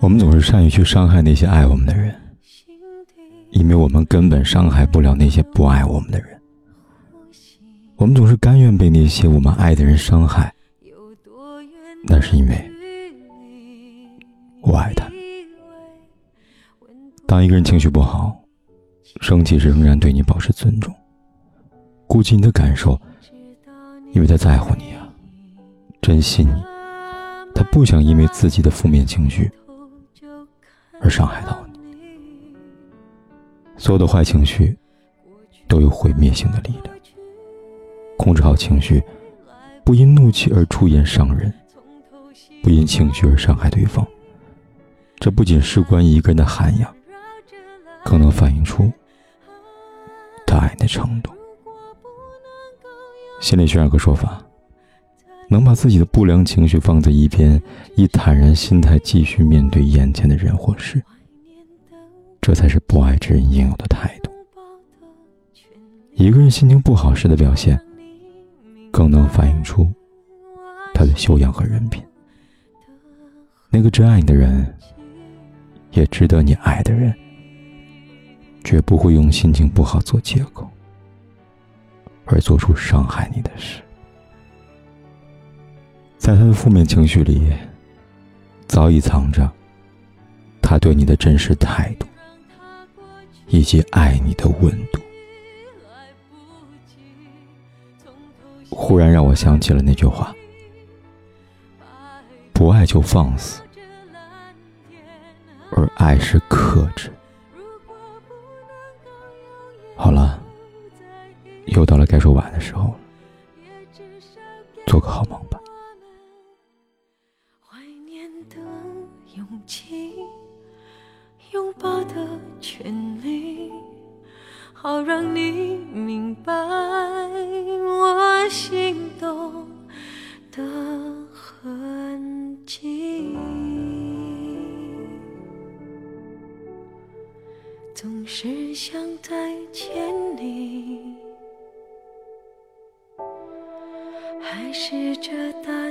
我们总是善于去伤害那些爱我们的人，因为我们根本伤害不了那些不爱我们的人。我们总是甘愿被那些我们爱的人伤害，那是因为我爱他。当一个人情绪不好，生气时仍然对你保持尊重，顾及你的感受，因为他在乎你啊，珍惜你，他不想因为自己的负面情绪伤害到你。所有的坏情绪都有毁灭性的力量。控制好情绪，不因怒气而出言伤人，不因情绪而伤害对方。这不仅事关一个人的涵养，更能反映出他爱你的程度。心理学有个说法：能把自己的不良情绪放在一边，以坦然心态继续面对眼前的人或事，这才是不爱之人应有的态度。一个人心情不好时的表现。更能反映出他的修养和人品。那个真爱你的人，也值得你爱的人，绝不会用心情不好做借口，而做出伤害你的事。在他的负面情绪里，早已藏着他对你的真实态度，以及爱你的温度。忽然让我想起了那句话：“不爱就放肆，而爱是克制。”好了，又到了该说晚的时候了，做个好梦吧。拥抱的权利，好让你明白我。心动的痕迹，总是想再见你，还试着打